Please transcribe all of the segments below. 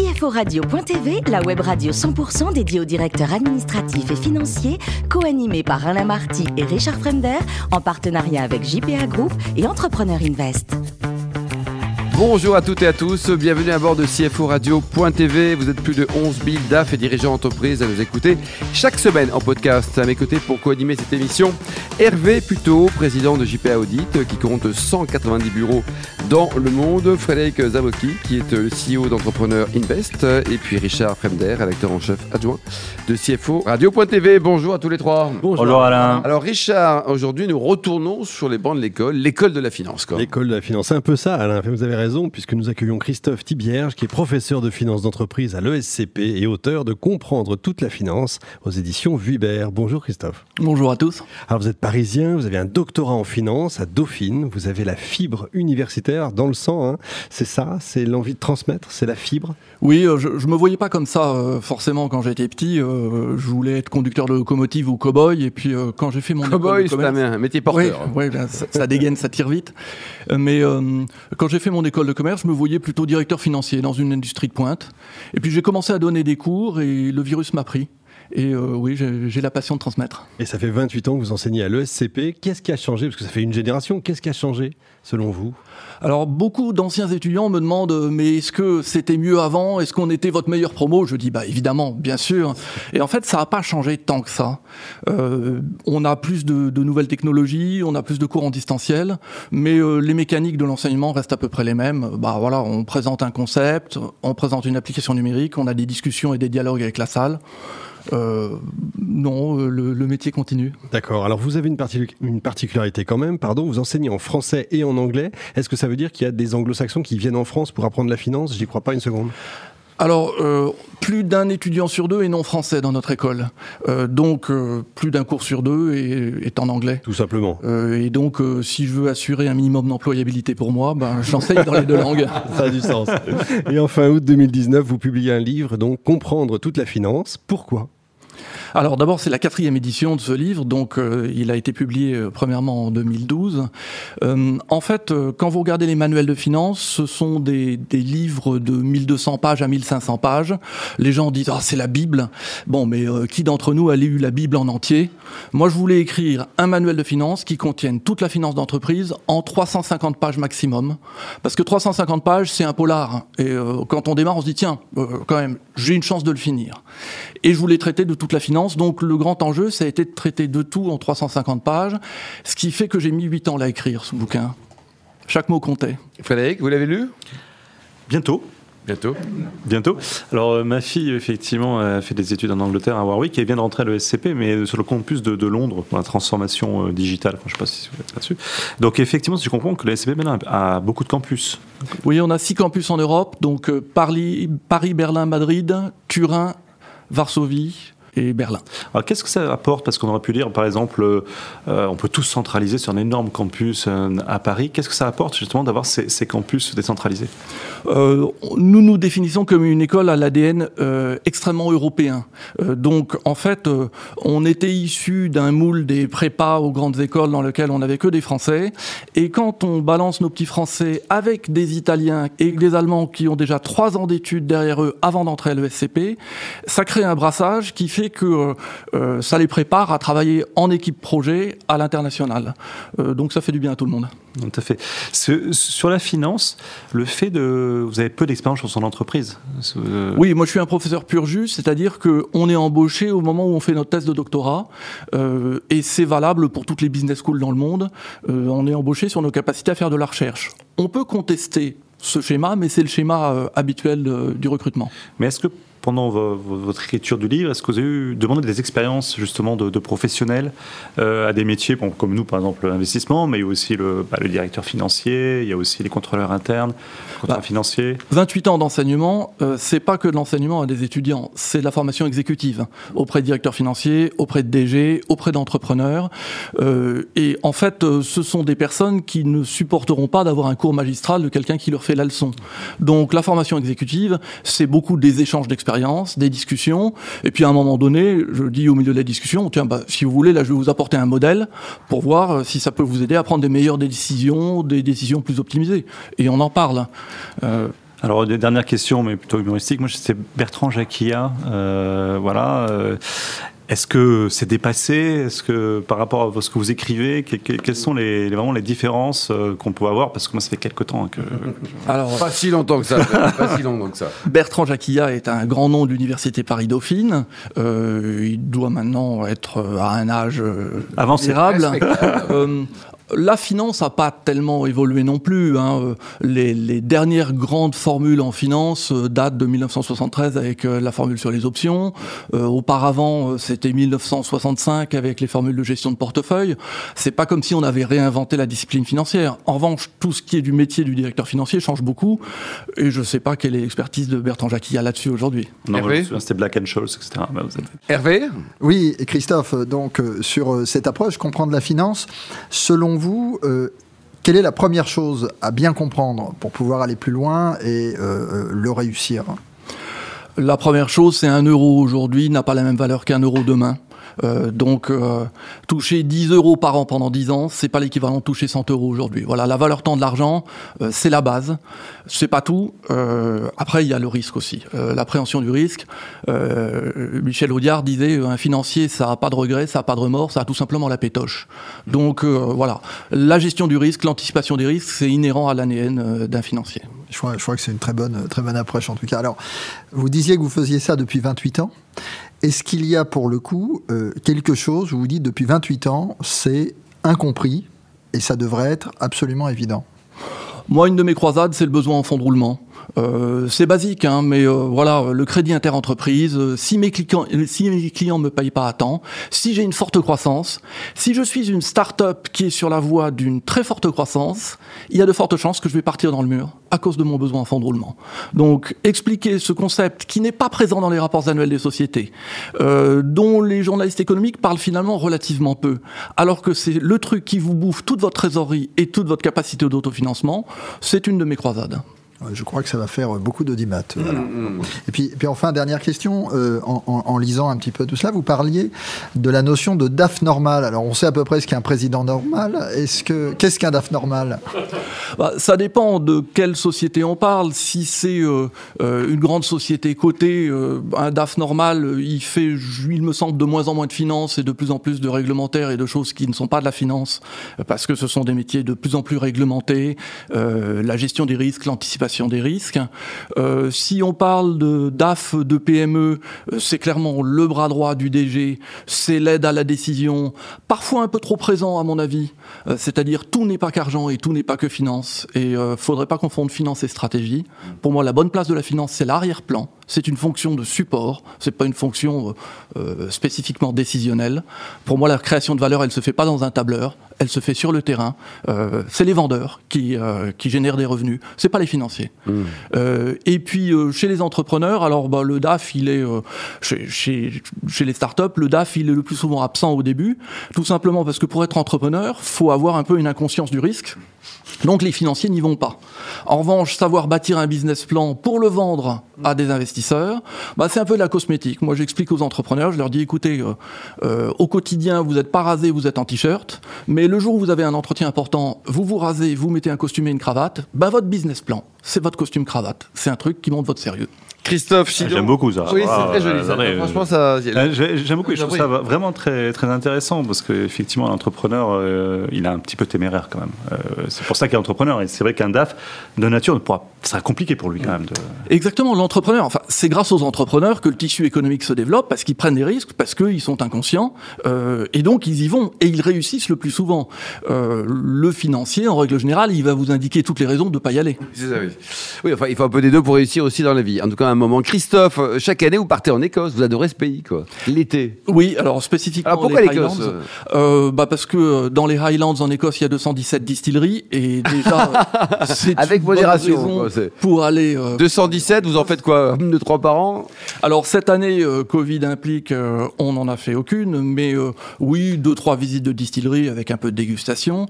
CFORadio.tv, la web radio 100% dédiée aux directeurs administratifs et financiers, co-animée par Alain Marty et Richard Fremder, en partenariat avec JPA Group et Entrepreneur Invest. Bonjour à toutes et à tous, bienvenue à bord de CFO Radio.tv. Vous êtes plus de 11 000 DAF et dirigeants d'entreprise à nous écouter chaque semaine en podcast. À mes côtés pour co-animer cette émission, Hervé Puteau, président de JPA Audit, qui compte 190 bureaux dans le monde. Frédéric Zaboki, qui est le CEO d'Entrepreneur Invest. Et puis Richard Fremder, rédacteur en chef adjoint de CFO Radio.tv. Bonjour à tous les trois. Bonjour, Alain. Alors Richard, aujourd'hui nous retournons sur les bancs de l'école, l'école de la finance. L'école de la finance, c'est un peu ça Alain, vous avez raison puisque nous accueillons Christophe Thibierge, qui est professeur de finance d'entreprise à l'ESCP et auteur de Comprendre toute la finance aux éditions Vuibert. Bonjour Christophe. Bonjour à tous. Alors vous êtes parisien, vous avez un doctorat en finance à Dauphine, vous avez la fibre universitaire dans le sang. Hein. C'est ça, c'est l'envie de transmettre, c'est la fibre? Oui, euh, je, ne me voyais pas comme ça euh, forcément quand j'étais petit. Euh, je voulais être conducteur de locomotive ou cow-boy et puis quand j'ai fait mon cow-boy, c'est un métier porteur. Oui, ben, ça, ça, dégaine, ça tire vite. mais quand j'ai fait mon école de commerce, je me voyais plutôt directeur financier dans une industrie de pointe. Et puis j'ai commencé à donner des cours et le virus m'a pris. Et euh, oui, j'ai la passion de transmettre. Et ça fait 28 ans que vous enseignez à l'ESCP. Qu'est-ce qui a changé? Parce que ça fait une génération. Qu'est-ce qui a changé selon vous? Alors, beaucoup d'anciens étudiants me demandent Mais est-ce que c'était mieux avant? Est-ce qu'on était votre meilleur promo? Je dis Bah évidemment, bien sûr. Et en fait, ça n'a pas changé tant que ça. Euh, on a plus de, nouvelles technologies, on a plus de cours en distanciel, mais euh, les mécaniques de l'enseignement restent à peu près les mêmes. Bah voilà, on présente un concept, on présente une application numérique, on a des discussions et des dialogues avec la salle. Euh, non, euh, le, métier continue. D'accord. Alors vous avez une, une, particularité quand même, pardon, vous enseignez en français et en anglais. Est-ce que ça veut dire qu'il y a des anglo-saxons qui viennent en France pour apprendre la finance? J'y crois pas une seconde. Alors, euh, plus d'un étudiant sur deux est non français dans notre école. donc, plus d'un cours sur deux est, en anglais. Tout simplement. et donc, si je veux assurer un minimum d'employabilité pour moi, ben, j'enseigne dans les deux langues. Ça a du sens. Et en fin août 2019, vous publiez un livre, donc Comprendre toute la finance. Pourquoi? Alors d'abord, c'est la quatrième édition de ce livre, donc euh, il a été publié euh, premièrement en 2012. Euh, en fait, quand vous regardez les manuels de finance, ce sont des, des, livres de 1200 pages à 1500 pages. Les gens disent ah c'est la Bible. Bon, mais qui d'entre nous a lu la Bible en entier? Moi, je voulais écrire un manuel de finance qui contienne toute la finance d'entreprise en 350 pages maximum, parce que 350 pages c'est un polar. Et quand on démarre, on se dit tiens, quand même, j'ai une chance de le finir. Et je voulais traiter de toute la finance donc le grand enjeu, ça a été de traiter de tout en 350 pages, ce qui fait que j'ai mis 8 ans à écrire ce bouquin. Chaque mot comptait. Frédéric, vous l'avez lu? Bientôt. Bientôt. Bientôt. Alors, euh, ma fille, effectivement, a fait des études en Angleterre à Warwick et vient de rentrer à l'ESCP, mais sur le campus de, de, Londres pour la transformation euh, digitale. je ne sais pas si vous êtes là-dessus. Donc, effectivement, si je comprends que l'ESCP maintenant a beaucoup de campus. Oui, on a six campus en Europe, donc euh, Paris, Paris, Berlin, Madrid, Turin, Varsovie, et Berlin. Alors qu'est-ce que ça apporte? Parce qu'on aurait pu dire, par exemple, euh, on peut tous centraliser sur un énorme campus euh, à Paris. Qu'est-ce que ça apporte justement d'avoir ces, campus décentralisés? Euh, Nous nous définissons comme une école à l'ADN extrêmement européen. donc en fait, on était issu d'un moule des prépas aux grandes écoles dans lequel on n'avait que des Français. Et quand on balance nos petits Français avec des Italiens et des Allemands qui ont déjà trois ans d'études derrière eux avant d'entrer à l'ESCP, ça crée un brassage qui fait que euh, euh, ça les prépare à travailler en équipe projet à l'international. Euh, donc ça fait du bien à tout le monde. Tout à fait. sur la finance, le fait de... Vous avez peu d'expérience sur son entreprise Oui, moi je suis un professeur pur jus, c'est-à-dire qu'on est embauché au moment où on fait notre thèse de doctorat, et c'est valable pour toutes les business schools dans le monde. on est embauché sur nos capacités à faire de la recherche. On peut contester ce schéma, mais c'est le schéma habituel du recrutement. Mais est-ce que pendant votre écriture du livre, est-ce que vous avez eu demandé des expériences justement de, professionnels euh, à des métiers comme nous, par exemple, l'investissement, mais il y a aussi le, bah, le, directeur financier, il y a aussi les contrôleurs internes, contrôleurs bah, financiers? 28 ans d'enseignement, euh, c'est pas que de l'enseignement à des étudiants, c'est de la formation exécutive auprès de directeurs financiers, auprès de DG, auprès d'entrepreneurs. Euh, et en fait, euh, ce sont des personnes qui ne supporteront pas d'avoir un cours magistral de quelqu'un qui leur fait la leçon. Donc la formation exécutive, c'est beaucoup des échanges d'expériences des discussions. Et puis à un moment donné, je dis au milieu de la discussion, tiens, bah, si vous voulez, là, je vais vous apporter un modèle pour voir euh, si ça peut vous aider à prendre des meilleures décisions, des décisions plus optimisées. Et on en parle. Euh, Alors, dernière question, mais plutôt humoristique. Moi, c'est Bertrand Jacquia. Euh, voilà. Euh, est-ce que c'est dépassé? Est-ce que par rapport à ce que vous écrivez, quelles sont les, vraiment les différences euh, qu'on peut avoir? Parce que moi, ça fait quelques temps que. Alors, pas si longtemps que ça. pas si longtemps que ça. Bertrand Jacquilla est un grand nom de l'université Paris Dauphine. Euh, il doit maintenant être à un âge euh, avancé. La finance n'a pas tellement évolué non plus. Hein. Les, dernières grandes formules en finance euh, datent de 1973 avec euh, la formule sur les options. Euh, auparavant, c'était 1965 avec les formules de gestion de portefeuille. C'est pas comme si on avait réinventé la discipline financière. En revanche, tout ce qui est du métier du directeur financier change beaucoup. Et je ne sais pas quelle est l'expertise de Bertrand Jacquilla là-dessus aujourd'hui. Hervé c'était Black and Scholes, etc. Hervé? Oui, et Christophe, donc sur cette approche, comprendre la finance, selon vous, euh, quelle est la première chose à bien comprendre pour pouvoir aller plus loin et euh, euh, le réussir? La première chose, c'est un euro aujourd'hui n'a pas la même valeur qu'un euro demain. Euh, donc, euh, toucher 10 euros par an pendant 10 ans, c'est pas l'équivalent de toucher 100 euros aujourd'hui. Voilà, la valeur temps de l'argent, euh, c'est la base. C'est pas tout. après, il y a le risque aussi, l'appréhension du risque. Michel Audiard disait un financier, ça a pas de regret, ça a pas de remords, ça a tout simplement la pétoche. Donc voilà, la gestion du risque, l'anticipation des risques, c'est inhérent à l'ADN d'un financier. Je crois, je crois que c'est une très bonne, très bonne approche en tout cas. Alors, vous disiez que vous faisiez ça depuis 28 ans. Est-ce qu'il y a pour le coup euh, quelque chose vous dites depuis 28 ans, c'est incompris et ça devrait être absolument évident? Moi, une de mes croisades, c'est le besoin en fonds de roulement. Euh, c'est basique, hein, mais euh, voilà, le crédit interentreprise, euh, si mes clients si mes clients me payent pas à temps, si j'ai une forte croissance, si je suis une start-up qui est sur la voie d'une très forte croissance, il y a de fortes chances que je vais partir dans le mur à cause de mon besoin en fonds de roulement. Donc, expliquer ce concept qui n'est pas présent dans les rapports annuels des sociétés, dont les journalistes économiques parlent finalement relativement peu, alors que c'est le truc qui vous bouffe toute votre trésorerie et toute votre capacité d'autofinancement, c'est une de mes croisades. Je crois que ça va faire beaucoup d'audimat. Mm, mm. Et puis, puis enfin, dernière question, euh, en, lisant un petit peu tout cela, vous parliez de la notion de DAF normal. Alors, on sait à peu près ce qu'est un président normal. Est-ce que qu'est-ce qu'un DAF normal? Bah, Ça dépend de quelle société on parle. Si c'est euh, euh, une grande société cotée, un DAF normal, il fait, il me semble, de moins en moins de finances et de plus en plus de réglementaires et de choses qui ne sont pas de la finance, parce que ce sont des métiers de plus en plus réglementés, la gestion des risques, l'anticipation des risques. Euh, si on parle de DAF de PME, euh, c'est clairement le bras droit du DG, c'est l'aide à la décision, parfois un peu trop présent à mon avis. Euh, c'est-à-dire tout n'est pas qu'argent et tout n'est pas que finance. Et euh, faudrait pas confondre finance et stratégie. Pour moi, la bonne place de la finance, c'est l'arrière-plan. C'est une fonction de support. C'est pas une fonction spécifiquement décisionnelle. Pour moi, la création de valeur, elle se fait pas dans un tableur elle se fait sur le terrain. Euh, c'est les vendeurs qui, euh, qui génèrent des revenus, c'est pas les financiers. Mmh. Euh, et puis chez les entrepreneurs, alors bah, le DAF, il est chez, chez, chez, les startups, le DAF, il est le plus souvent absent au début, tout simplement parce que pour être entrepreneur, faut avoir un peu une inconscience du risque. Donc les financiers n'y vont pas. En revanche, savoir bâtir un business plan pour le vendre à des investisseurs, bah, c'est un peu de la cosmétique. Moi, j'explique aux entrepreneurs, je leur dis, écoutez, euh, euh, au quotidien, vous n'êtes pas rasé, vous êtes en t-shirt, mais le jour où vous avez un entretien important, vous vous rasez, vous mettez un costume et une cravate, bah, votre business plan, c'est votre costume cravate. C'est un truc qui montre votre sérieux. Christophe Chidon. J'aime beaucoup ça. Oui, c'est très ah, joli. Ça. franchement, ça. J'aime beaucoup. Je trouve ça vraiment très très intéressant parce qu'effectivement, l'entrepreneur, euh, il est un petit peu téméraire quand même. Euh, c'est pour ça qu'il est entrepreneur. Et c'est vrai qu'un DAF de nature ne pourra. Ça sera compliqué pour lui quand même. De... Exactement. L'entrepreneur. Enfin, c'est grâce aux entrepreneurs que le tissu économique se développe parce qu'ils prennent des risques, parce qu'ils sont inconscients euh, et donc ils y vont et ils réussissent le plus souvent. le financier, en règle générale, il va vous indiquer toutes les raisons de ne pas y aller. Ça, oui. Oui. enfin, il faut un peu des deux pour réussir aussi dans la vie. En tout cas, un moment. Christophe, euh, chaque année, vous partez en Écosse. Vous adorez ce pays, quoi. L'été. Oui, alors spécifiquement. Alors pourquoi l'Écosse euh, bah Parce que euh, dans les Highlands en Écosse, il y a 217 distilleries. Et déjà, c'est Avec modération. pour aller. 217, vous en faites quoi De trois par an? Alors cette année, Covid implique, on n'en a fait aucune. Mais oui, deux, trois visites de distilleries avec un peu de dégustation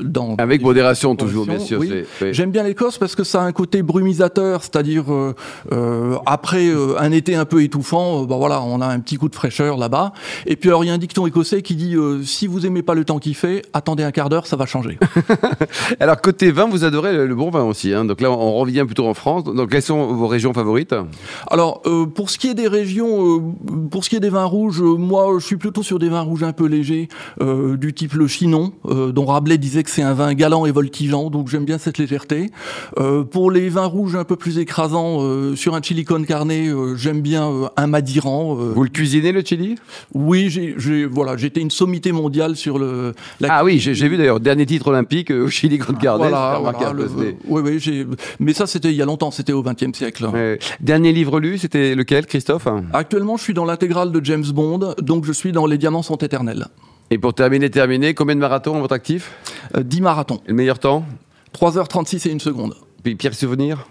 dans avec modération toujours, bien sûr. Oui. J'aime bien l'Écosse parce que ça a un côté brumisateur, c'est-à-dire euh, euh, après euh, un été un peu étouffant, bah voilà, on a un petit coup de fraîcheur là-bas. Et puis alors il y a un dicton écossais qui dit si vous aimez pas le temps qu'il fait, attendez un quart d'heure, ça va changer. alors côté vin, vous adorez le, bon vin aussi. Hein. donc là, on revient plutôt en France. Donc quelles sont vos régions favorites? Alors pour ce qui est des régions, pour ce qui est des vins rouges, moi je suis plutôt sur des vins rouges un peu légers, du type le Chinon, dont Rabelais disait que c'est un vin galant et voltigeant, donc j'aime bien cette légèreté. Euh, pour les vins rouges un peu plus écrasants, euh, sur un chili con carne, euh, j'aime bien un Madiran. Vous le cuisinez le chili? Oui, j'ai voilà, j'étais une sommité mondiale sur le. ah oui, j'ai vu d'ailleurs dernier titre olympique au chili con carne. Voilà, oui, oui, mais ça c'était il y a longtemps, c'était au XXe siècle. Dernier livre lu, c'était lequel, Christophe? Actuellement, je suis dans l'intégrale de James Bond, donc je suis dans Les Diamants sont éternels. Et pour terminer, terminer, combien de marathons en votre actif? 10 marathons. le meilleur temps? 3h36 et une seconde. Puis pire souvenir?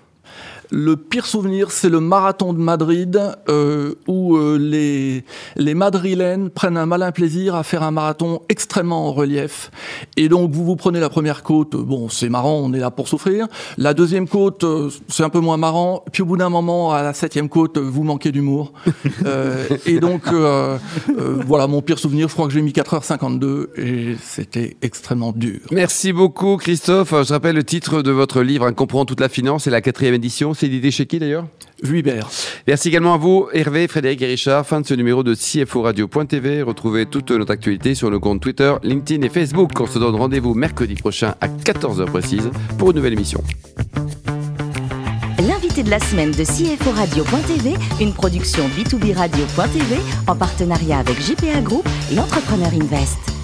Le pire souvenir, c'est le marathon de Madrid, euh, où euh, les, les Madrilènes prennent un malin plaisir à faire un marathon extrêmement en relief. Et donc, vous vous prenez la première côte, bon, c'est marrant, on est là pour souffrir. La deuxième côte, euh, c'est un peu moins marrant. Puis au bout d'un moment, à la septième côte, vous manquez d'humour. et donc, voilà, mon pire souvenir, je crois que j'ai mis 4h52 et c'était extrêmement dur. Merci beaucoup, Christophe. Je rappelle le titre de votre livre, Un comprend toute la finance, c'est la quatrième édition c'est l'idée chez qui d'ailleurs Vuibert. Merci également à vous, Hervé, Frédéric et Richard. Fin de ce numéro de CFO Radio.tv. Retrouvez toute notre actualité sur nos comptes Twitter, LinkedIn et Facebook. On se donne rendez-vous mercredi prochain à 14h précise pour une nouvelle émission. L'invité de la semaine de CFO Radio.tv, une production B2B Radio.tv en partenariat avec JPA Group et Entrepreneur Invest.